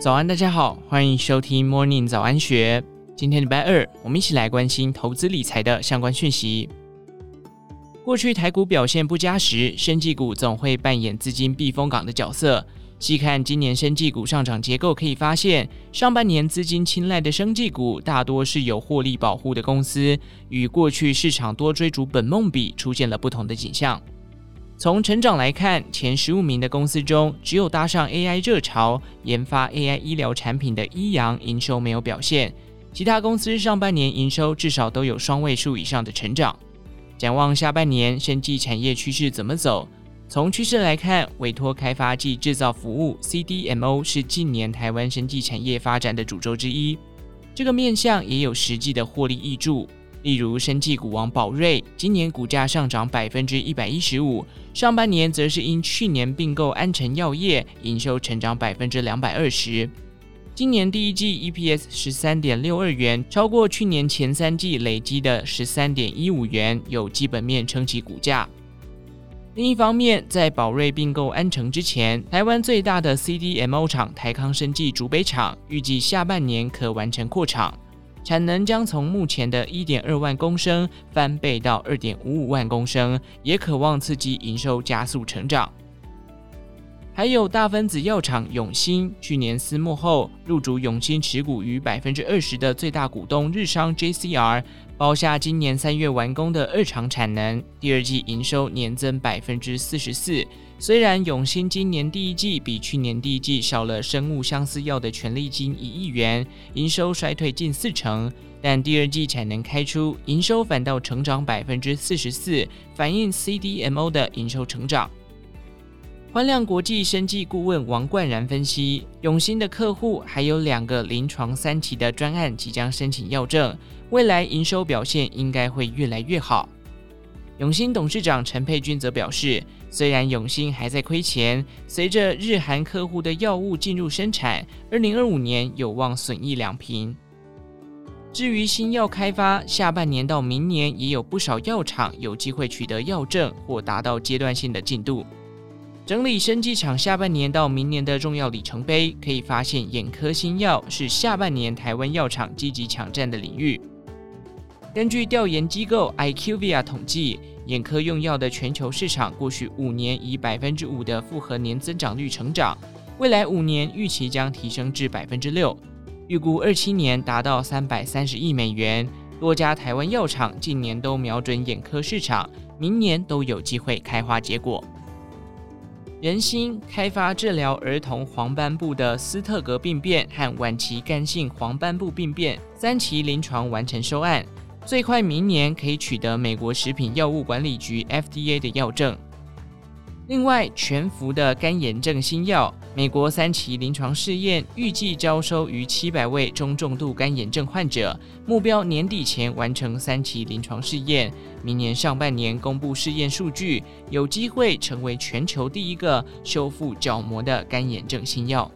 早安，大家好，欢迎收听 Morning 早安学。今天礼拜二，我们一起来关心投资理财的相关讯息。过去台股表现不佳时，生技股总会扮演资金避风港的角色。细看今年生技股上涨结构，可以发现，上半年资金青睐的生技股大多是有获利保护的公司，与过去市场多追逐本梦比，出现了不同的景象。从成长来看，前十五名的公司中，只有搭上 AI 热潮、研发 AI 医疗产品的医阳营收没有表现，其他公司上半年营收至少都有双位数以上的成长。展望下半年，生技产业趋势怎么走？从趋势来看，委托开发暨制造服务 （CDMO） 是近年台湾生技产业发展的主轴之一，这个面向也有实际的获利挹注。例如，生技股王宝瑞今年股价上涨百分之一百一十五，上半年则是因去年并购安诚药业，营收成长百分之两百二十。今年第一季 EPS 十三点六二元，超过去年前三季累积的十三点一五元，有基本面撑起股价。另一方面，在宝瑞并购安成之前，台湾最大的 CDMO 厂台康生技竹北厂预计下半年可完成扩厂。产能将从目前的一点二万公升翻倍到二点五五万公升，也渴望刺激营收加速成长。还有大分子药厂永兴，去年私募后入主永兴持股逾百分之二十的最大股东日商 JCR，包下今年三月完工的二厂产能，第二季营收年增百分之四十四。虽然永兴今年第一季比去年第一季少了生物相似药的权利金一亿元，营收衰退近四成，但第二季产能开出，营收反倒成长百分之四十四，反映 CDMO 的营收成长。欢亮国际生技顾问王冠然分析，永兴的客户还有两个临床三期的专案即将申请药证，未来营收表现应该会越来越好。永兴董事长陈佩君则表示，虽然永兴还在亏钱，随着日韩客户的药物进入生产，二零二五年有望损益两平。至于新药开发，下半年到明年也有不少药厂有机会取得药证或达到阶段性的进度。整理生技厂下半年到明年的重要里程碑，可以发现眼科新药是下半年台湾药厂积极抢占的领域。根据调研机构 IQVIA 统计，眼科用药的全球市场过去五年以百分之五的复合年增长率成长，未来五年预期将提升至百分之六，预估二七年达到三百三十亿美元。多家台湾药厂近年都瞄准眼科市场，明年都有机会开花结果。仁心开发治疗儿童黄斑部的斯特格病变和晚期干性黄斑部病变三期临床完成收案。最快明年可以取得美国食品药物管理局 FDA 的药证。另外，全福的肝炎症新药，美国三期临床试验预计招收逾七百位中重度干眼症患者，目标年底前完成三期临床试验，明年上半年公布试验数据，有机会成为全球第一个修复角膜的干眼症新药。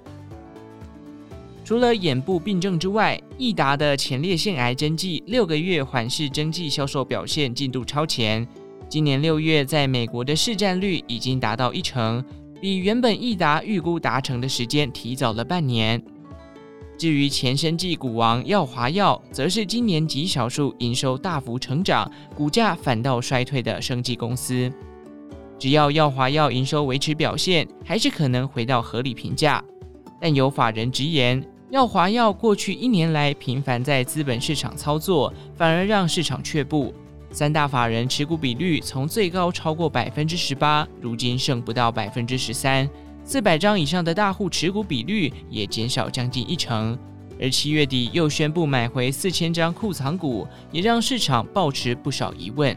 除了眼部病症之外，益达的前列腺癌针剂六个月缓释针剂销售表现进度超前，今年六月在美国的市占率已经达到一成，比原本益达预估达成的时间提早了半年。至于前生技股王药华药，则是今年极少数营收大幅成长，股价反倒衰退的生技公司。只要药华药营收维持表现，还是可能回到合理评价，但有法人直言。药华药过去一年来频繁在资本市场操作，反而让市场却步。三大法人持股比率从最高超过百分之十八，如今剩不到百分之十三。四百张以上的大户持股比率也减少将近一成。而七月底又宣布买回四千张库藏股，也让市场抱持不少疑问。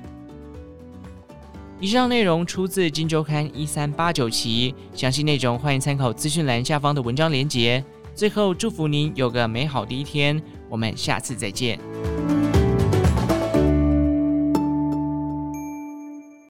以上内容出自《金周刊》一三八九期，详细内容欢迎参考资讯栏下方的文章连结。最后，祝福您有个美好的一天。我们下次再见。